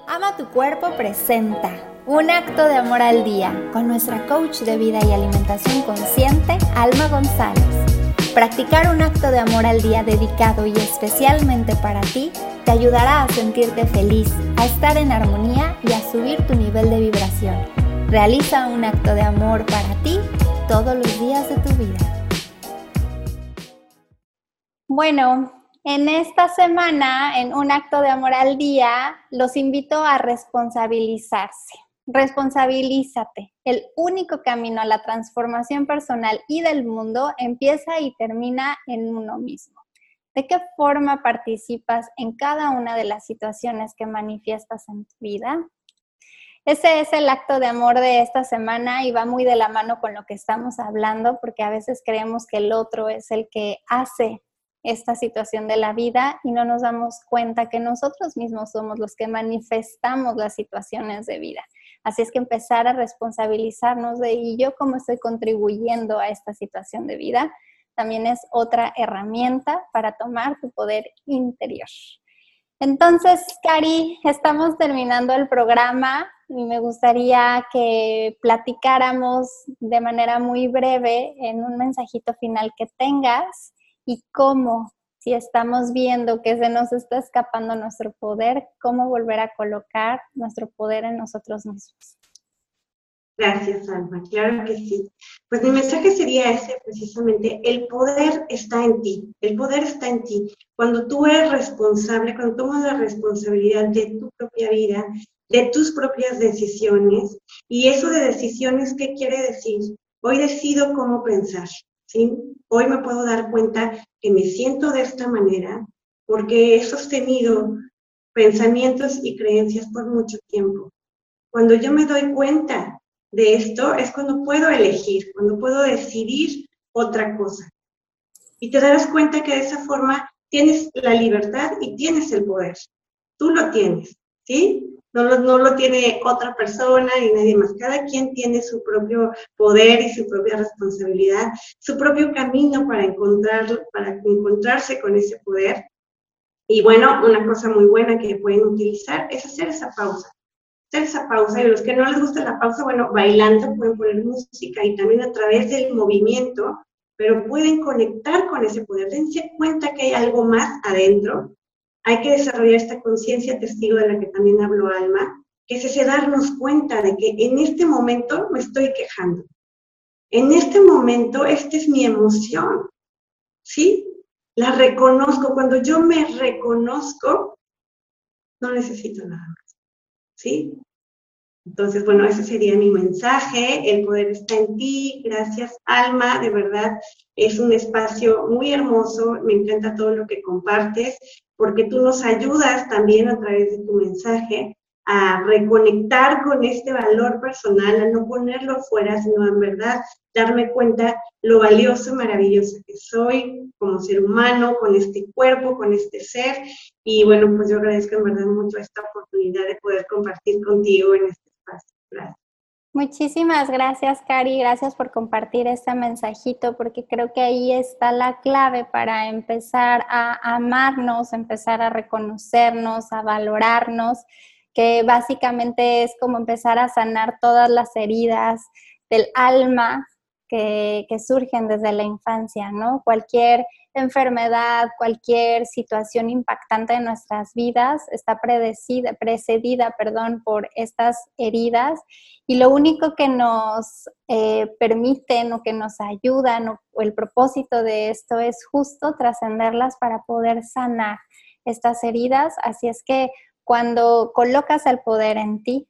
Ama tu cuerpo presenta un acto de amor al día con nuestra coach de vida y alimentación consciente, Alma González. Practicar un acto de amor al día dedicado y especialmente para ti te ayudará a sentirte feliz, a estar en armonía y a subir tu nivel de vibración. Realiza un acto de amor para ti todos los días de tu vida. Bueno, en esta semana, en un acto de amor al día, los invito a responsabilizarse. Responsabilízate. El único camino a la transformación personal y del mundo empieza y termina en uno mismo. ¿De qué forma participas en cada una de las situaciones que manifiestas en tu vida? Ese es el acto de amor de esta semana y va muy de la mano con lo que estamos hablando, porque a veces creemos que el otro es el que hace esta situación de la vida y no nos damos cuenta que nosotros mismos somos los que manifestamos las situaciones de vida. Así es que empezar a responsabilizarnos de y yo cómo estoy contribuyendo a esta situación de vida también es otra herramienta para tomar tu poder interior. Entonces, Cari, estamos terminando el programa y me gustaría que platicáramos de manera muy breve en un mensajito final que tengas y cómo, si estamos viendo que se nos está escapando nuestro poder, cómo volver a colocar nuestro poder en nosotros mismos. Gracias, Alma. Claro que sí. Pues mi mensaje sería ese, precisamente, el poder está en ti, el poder está en ti. Cuando tú eres responsable, cuando tomas la responsabilidad de tu propia vida, de tus propias decisiones, y eso de decisiones, ¿qué quiere decir? Hoy decido cómo pensar, Hoy me puedo dar cuenta que me siento de esta manera porque he sostenido pensamientos y creencias por mucho tiempo. Cuando yo me doy cuenta de esto es cuando puedo elegir, cuando puedo decidir otra cosa. Y te darás cuenta que de esa forma tienes la libertad y tienes el poder. Tú lo tienes, ¿sí? No lo, tiene otra persona ni nadie más. Cada quien tiene su propio poder y su propia responsabilidad, su propio camino para, encontrar, para encontrarse con ese poder. Y bueno, una cosa muy buena que pueden utilizar es hacer esa pausa. Hacer esa pausa. Y los que no les gusta la pausa, bueno, bailando pueden poner música y también a través del movimiento, pero pueden conectar con ese poder. Dense cuenta que hay algo más adentro hay que desarrollar esta conciencia testigo de la que también habló Alma, que es ese darnos cuenta de que en este momento me estoy quejando. En este momento, esta es mi emoción. ¿Sí? La reconozco. Cuando yo me reconozco, no necesito nada más. ¿Sí? Entonces, bueno, ese sería mi mensaje. El poder está en ti. Gracias, Alma. De verdad, es un espacio muy hermoso. Me encanta todo lo que compartes porque tú nos ayudas también a través de tu mensaje a reconectar con este valor personal, a no ponerlo fuera, sino en verdad darme cuenta lo valioso y maravilloso que soy como ser humano, con este cuerpo, con este ser. Y bueno, pues yo agradezco en verdad mucho esta oportunidad de poder compartir contigo en este espacio. Gracias. Muchísimas gracias, Cari. Gracias por compartir este mensajito, porque creo que ahí está la clave para empezar a amarnos, empezar a reconocernos, a valorarnos, que básicamente es como empezar a sanar todas las heridas del alma que, surgen desde la infancia, ¿no? Cualquier enfermedad, cualquier situación impactante en nuestras vidas está predecida, precedida perdón, por estas heridas y lo único que nos eh, permiten o que nos ayudan o, el propósito de esto es justo trascenderlas para poder sanar estas heridas. Así es que cuando colocas el poder en ti,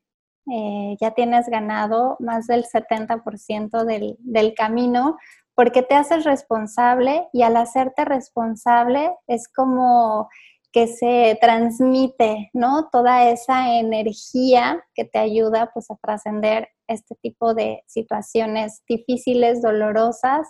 eh, ya tienes ganado más del 70% del, del camino porque te haces responsable y al hacerte responsable es como que se transmite, ¿no? Toda esa energía que te ayuda pues a trascender este tipo de situaciones difíciles, dolorosas,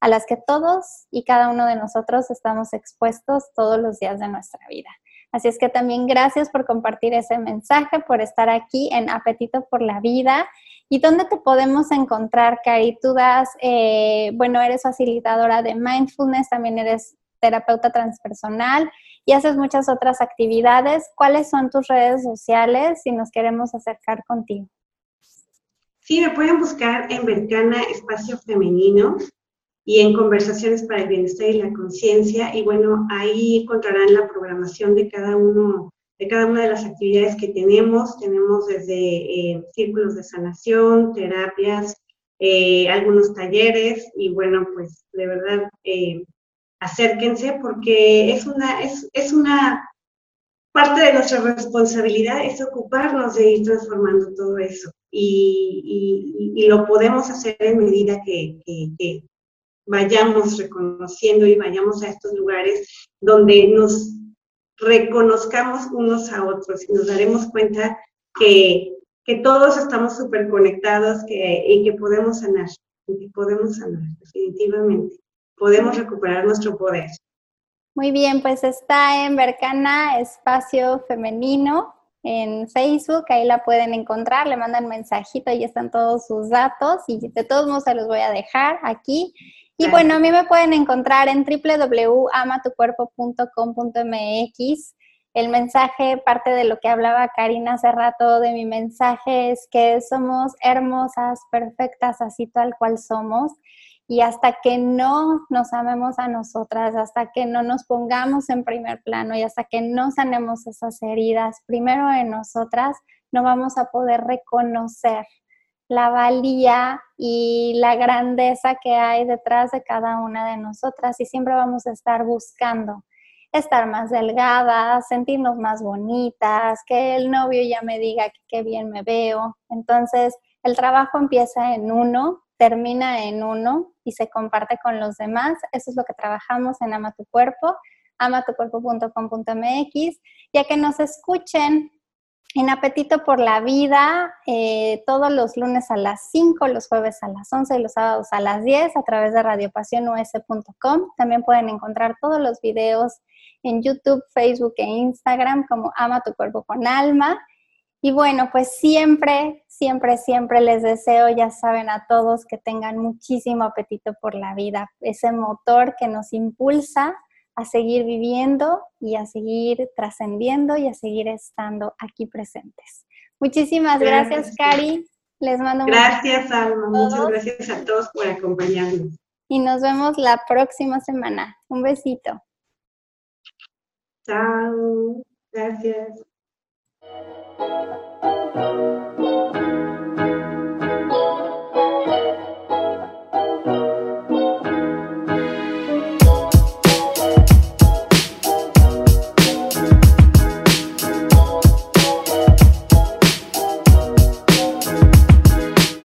a las que todos y cada uno de nosotros estamos expuestos todos los días de nuestra vida. Así es que también gracias por compartir ese mensaje, por estar aquí en Apetito por la Vida. ¿Y dónde te podemos encontrar, Cari? Tú das, eh, bueno, eres facilitadora de mindfulness, también eres terapeuta transpersonal y haces muchas otras actividades. ¿Cuáles son tus redes sociales si nos queremos acercar contigo? Sí, me pueden buscar en Vercana Espacio Femenino y en Conversaciones para el Bienestar y la Conciencia. Y bueno, ahí encontrarán la programación de cada uno de cada una de las actividades que tenemos. Tenemos desde eh, círculos de sanación, terapias, eh, algunos talleres y bueno, pues de verdad eh, acérquense porque es una, es, es una parte de nuestra responsabilidad es ocuparnos de ir transformando todo eso y, y, lo podemos hacer en medida que, que, vayamos reconociendo y vayamos a estos lugares donde nos reconozcamos unos a otros y nos daremos cuenta que, que todos estamos súper conectados que, y que podemos sanar, y que podemos sanar, definitivamente podemos recuperar nuestro poder. Muy bien, pues está en Bercana Espacio Femenino en Facebook, ahí la pueden encontrar, le mandan mensajito, ahí están todos sus datos y de todos modos se los voy a dejar aquí. Y bueno, a mí me pueden encontrar en www.amatucuerpo.com.mx. El mensaje, parte de lo que hablaba Karina hace rato de mi mensaje es que somos hermosas, perfectas, así tal cual somos y hasta que no nos amemos a nosotras, hasta que no nos pongamos en primer plano y hasta que no sanemos esas heridas primero en nosotras, no vamos a poder reconocer la valía y la grandeza que hay detrás de cada una de nosotras y siempre vamos a estar buscando estar más delgadas, sentirnos más bonitas, que el novio ya me diga qué bien me veo. Entonces, el trabajo empieza en uno, termina en uno y se comparte con los demás. Eso es lo que trabajamos en Ama tu Cuerpo, amatucuerpo.com.mx, ya que nos escuchen en Apetito por la Vida, eh, todos los lunes a las 5, los jueves a las 11 y los sábados a las 10 a través de radiopasionus.com. También pueden encontrar todos los videos en YouTube, Facebook e Instagram como Ama tu cuerpo con alma. Y bueno, pues siempre, siempre, siempre les deseo, ya saben a todos, que tengan muchísimo apetito por la vida, ese motor que nos impulsa a seguir viviendo y a seguir trascendiendo y a seguir estando aquí presentes. Muchísimas gracias, gracias Cari. Les mando Gracias, Alma. Muchas gracias a todos por acompañarnos. Y nos vemos la próxima semana. Un besito. Chao. Gracias.